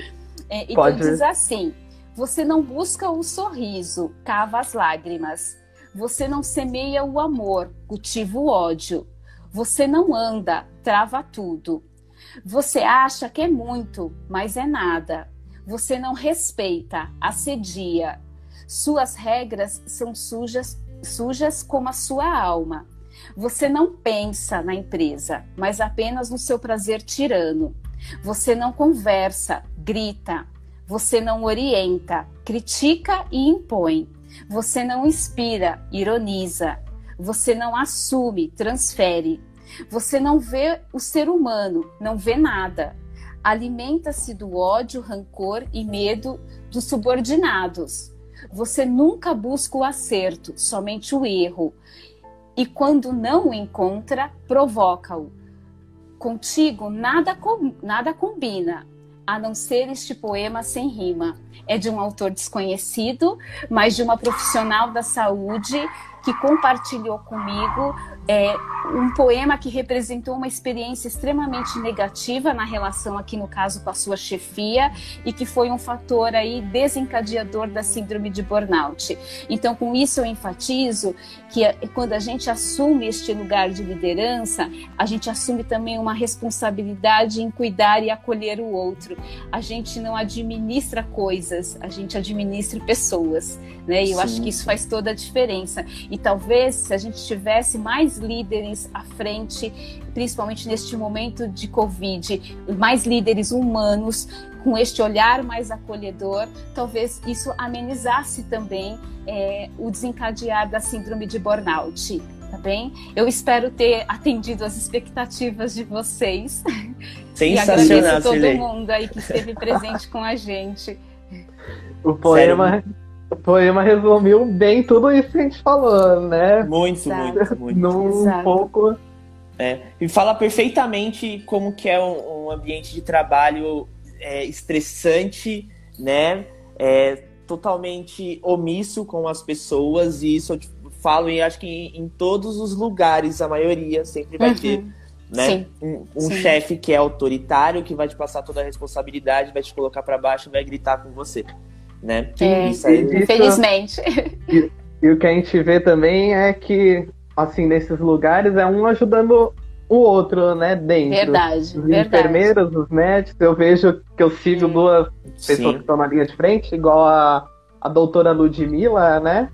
É, então, Pode. diz assim você não busca o sorriso, cava as lágrimas. Você não semeia o amor, cultiva o ódio. Você não anda, trava tudo. Você acha que é muito, mas é nada. Você não respeita, assedia. Suas regras são sujas, sujas como a sua alma. Você não pensa na empresa, mas apenas no seu prazer tirano. Você não conversa, grita, você não orienta, critica e impõe. Você não inspira, ironiza. Você não assume, transfere. Você não vê o ser humano, não vê nada. Alimenta-se do ódio, rancor e medo dos subordinados. Você nunca busca o acerto, somente o erro. E quando não o encontra, provoca-o. Contigo nada, nada combina, a não ser este poema sem rima. É de um autor desconhecido, mas de uma profissional da saúde que compartilhou comigo é, um poema que representou uma experiência extremamente negativa na relação aqui no caso com a sua chefia e que foi um fator aí desencadeador da síndrome de burnout. Então, com isso eu enfatizo que eh, quando a gente assume este lugar de liderança, a gente assume também uma responsabilidade em cuidar e acolher o outro. A gente não administra coisas, a gente administra pessoas, né? E eu Sim. acho que isso faz toda a diferença. E talvez se a gente tivesse mais líderes à frente, principalmente neste momento de Covid, mais líderes humanos com este olhar mais acolhedor, talvez isso amenizasse também é, o desencadear da síndrome de burnout. Tá bem? Eu espero ter atendido as expectativas de vocês. Sensacional, e agradeço todo mundo aí que esteve presente com a gente. O poema, o poema resumiu bem tudo isso que a gente falou, né? Muito, Exato. muito, muito. Num Exato. pouco. É, e fala perfeitamente como que é um, um ambiente de trabalho é, estressante, né? É, totalmente omisso com as pessoas, e isso eu falo e acho que em, em, todos os lugares, a maioria sempre vai uhum. ter né? Sim. Um, um chefe que é autoritário, que vai te passar toda a responsabilidade, vai te colocar para baixo, vai gritar com você né? É, isso aí. Infelizmente. E o que a gente vê também é que, assim, nesses lugares é um ajudando o outro, né, dentro. Verdade, os verdade. enfermeiros, os médicos, eu vejo que eu sigo duas pessoas Sim. que estão na linha de frente, igual a, a doutora Ludmilla, né?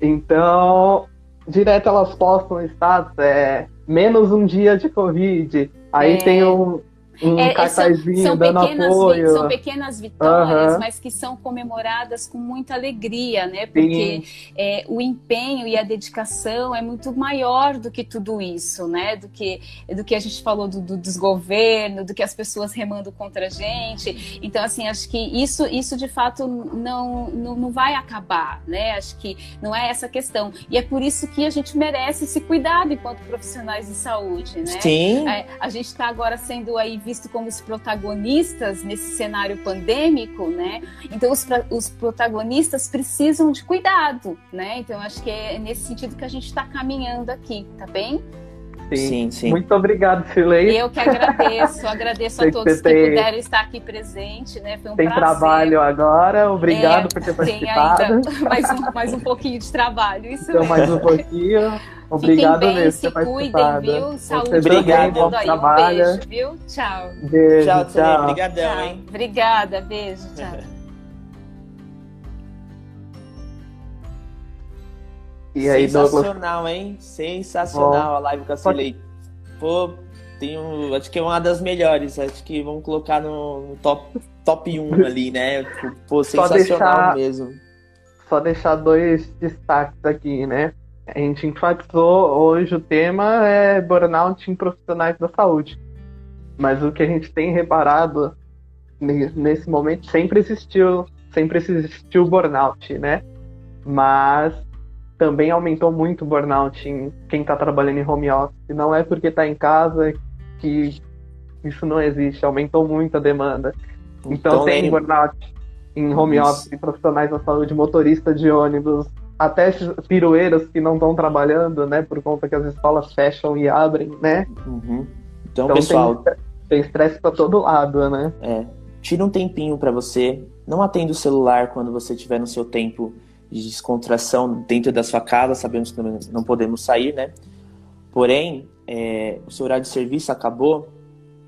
Então, direto elas postam status, é menos um dia de Covid. Aí É. tem um, um É, cartazinho são, são dando apoio. são pequenas vitórias, Aham. mas que são comemoradas com muita alegria, né? Porque é, o empenho e a dedicação é muito maior do que tudo isso, né? Do que, do que a gente falou do, do desgoverno, do que as pessoas remando contra a gente. Então, assim, acho que isso, isso de fato não, não, não vai acabar, né? Acho que não é essa a questão. E é por isso que a gente merece esse cuidado enquanto profissionais de saúde, né? Sim. É, a gente está agora sendo aí visto como os protagonistas nesse cenário pandêmico, né? Então os, pra- os protagonistas precisam de cuidado, né? Então acho que é nesse sentido que a gente está caminhando aqui, tá bem? Sim. Sim, sim. Muito obrigado, Silei. Eu que agradeço, agradeço a todos que tem- puderam estar aqui presente, né? Foi um Tem prazer. trabalho agora, obrigado É, por ter Tem participado. ainda mais um, mais um pouquinho de trabalho, isso Então, mesmo. mais um pouquinho. Obrigado Fiquem bem, mesmo se cuidem, participado. viu? Saúde Obrigado, todo bom mundo aí. Um trabalho. beijo, viu? Tchau. Beijo, Tchau, Tchau. Obrigadão, Tchau. hein? Obrigada, beijo, tchau. E aí, Douglas? Sensacional, hein? Sensacional a live com a Cilei. Pô, tem um, acho que é uma das melhores. Acho que vamos colocar no, no top, top 1 ali, né? Pô, Só sensacional deixar- mesmo. Só deixar dois destaques aqui, né? A gente enfatizou hoje o tema é burnout em profissionais da saúde. Mas o que a gente tem reparado ne- nesse momento sempre existiu, sempre existiu burnout, né? Mas também aumentou muito o burnout em quem está trabalhando em home office. Não é porque está em casa que isso não existe, aumentou muito a demanda. Então, tem né, burnout em home Isso. office, profissionais da saúde, motorista de ônibus, até esses pirueiras que não estão trabalhando, né? Por conta que as escolas fecham e abrem, né? uhum. Então, Então pessoal, tem, estresse pra todo lado, né? É, tira um tempinho pra você. Não atenda o celular quando você estiver no seu tempo de descontração dentro da sua casa. Sabemos que não- podemos sair, né? Porém, é, o seu horário de serviço acabou.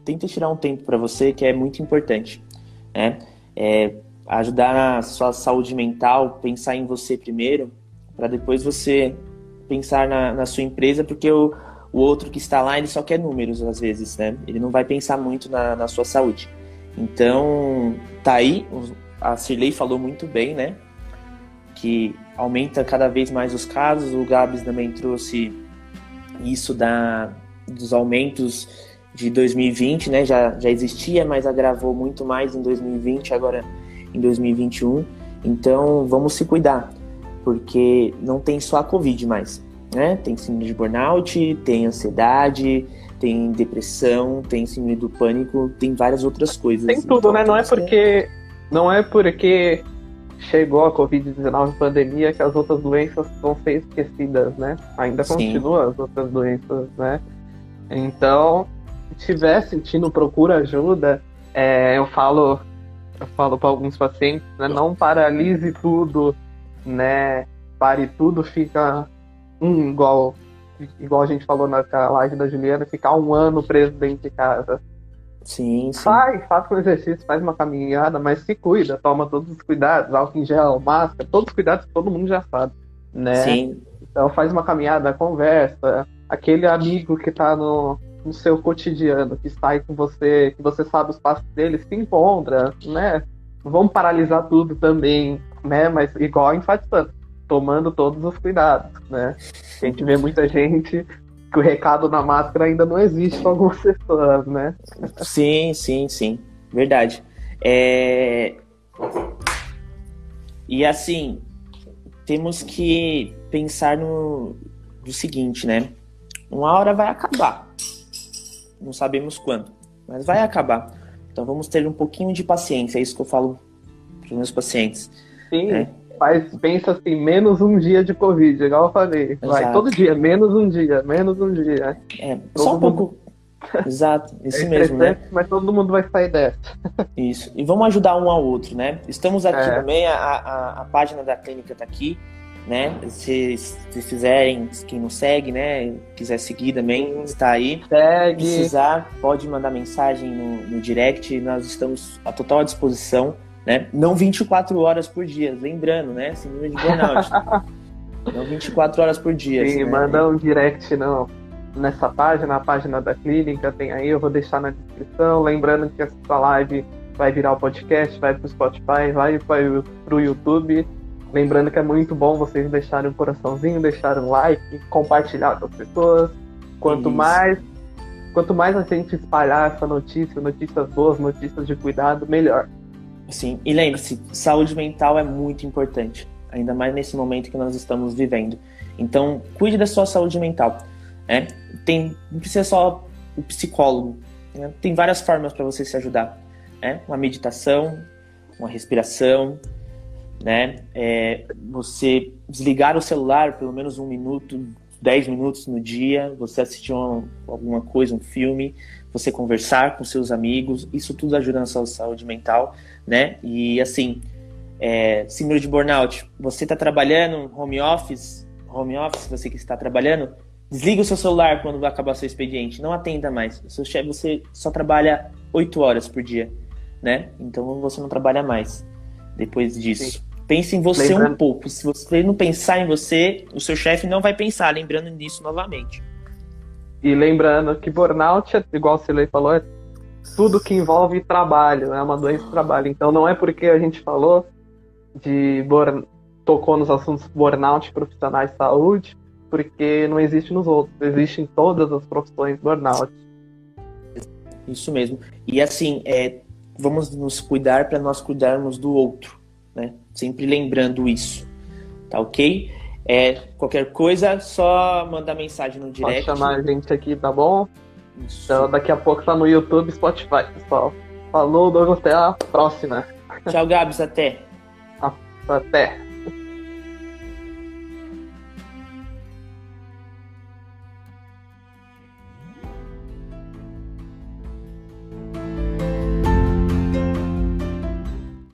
Tenta tirar um tempo pra você, que é muito importante, né? É, ajudar na sua saúde mental, pensar em você primeiro, para depois você pensar na, na sua empresa, porque o, o outro que está lá, ele só quer números às vezes, né? Ele não vai pensar muito na, na sua saúde. Então, tá aí, a Cirlei falou muito bem, né? Que aumenta cada vez mais os casos, o Gabs também trouxe isso da, dos aumentos de 2020, né? Já, já existia, mas agravou muito mais em 2020, agora em 2021. Então, vamos se cuidar, porque não tem só a Covid mais, né? Tem síndrome de burnout, tem ansiedade, tem depressão, tem síndrome do pânico, tem várias outras coisas. Tem tudo, Então, né? Não é porque. Não é porque chegou a Covid-19 pandemia que as outras doenças vão ser esquecidas, né? Ainda Sim. continuam as outras doenças, né? Então, se estiver sentindo procura ajuda, é, eu falo, eu falo para alguns pacientes, né? Não paralise tudo, né? Pare tudo, fica um igual igual a gente falou na live da Juliana, ficar um ano preso dentro de casa. Sim, sim. Sai, faça um exercício, faz uma caminhada, mas se cuida, toma todos os cuidados, álcool em gel, máscara, todos os cuidados que todo mundo já sabe, né? Sim, Então faz uma caminhada, conversa, aquele amigo que tá no, no seu cotidiano, que sai com você, que você sabe os passos dele, se encontra, né? Vamos paralisar tudo também, né? Mas igual enfatizando, tomando todos os cuidados, né? A gente vê muita gente que o recado na máscara ainda não existe para algumas pessoas, né? sim, sim, sim. Verdade. É... E assim, temos que pensar no, no seguinte, né? Uma hora vai acabar. Não sabemos quando, mas vai acabar. Então vamos ter um pouquinho de paciência. É isso que eu falo para os meus pacientes. Sim, É. mas pensa assim, menos um dia de Covid, igual eu falei. Vai Exato. todo dia, menos um dia, menos um dia. É, Todo só um mundo- pouco. Exato, É isso mesmo, né? Mas todo mundo vai sair dessa. Isso. E vamos ajudar um ao outro, né? Estamos aqui É. também, a, a, a página da clínica está aqui. Né? Se, se fizerem, quem não segue, né? Quiser seguir também, está aí. Segue. Precisar, pode mandar mensagem no, no direct, nós estamos à total disposição, né? Não 24 horas por dia, lembrando, né? Síndrome de burnout. não 24 horas por dia. Sim, né? manda um direct não, nessa página, a página da clínica, tem aí, eu vou deixar na descrição. Lembrando que essa live vai virar o podcast, vai pro Spotify, vai pro YouTube Lembrando que é muito bom vocês deixarem um coraçãozinho, deixarem um like, compartilhar com as pessoas. Quanto Isso. mais quanto mais a gente espalhar essa notícia, notícias boas, notícias de cuidado, melhor. Sim, e lembre-se, saúde mental é muito importante, ainda mais nesse momento que nós estamos vivendo. Então, cuide da sua saúde mental. Né? Tem, não precisa só o psicólogo, né? tem várias formas para você se ajudar. Né? Uma meditação, uma respiração, né? É, você desligar o celular pelo menos um minuto, dez minutos no dia, você assistir uma, alguma coisa, um filme, você conversar com seus amigos, isso tudo ajuda na sua saúde mental, né? E assim, é, síndrome de burnout, você está trabalhando home office, home office, você que está trabalhando, desliga o seu celular quando vai acabar seu expediente, não atenda mais. seu chefe, você só trabalha oito horas por dia, né? Então você não trabalha mais depois disso. Sim. Pense em você lembrando... um pouco. Se você não pensar em você, o seu chefe não vai pensar, lembrando nisso novamente. E lembrando que burnout, é, igual o Silei falou, é tudo que envolve trabalho, é uma doença de trabalho. Então não é porque a gente falou de burn... tocou nos assuntos burnout profissionais de saúde, porque não existe nos outros, existe em todas as profissões burnout. Isso mesmo. E assim, é, vamos nos cuidar para nós cuidarmos do outro né? Sempre lembrando isso, tá ok? É, qualquer coisa, só mandar mensagem no direct. Pode chamar a gente aqui, tá bom? Isso. Então daqui a pouco tá no YouTube Spotify, pessoal. Falou, Douglas, até a próxima. Tchau, Gabs, até. Até.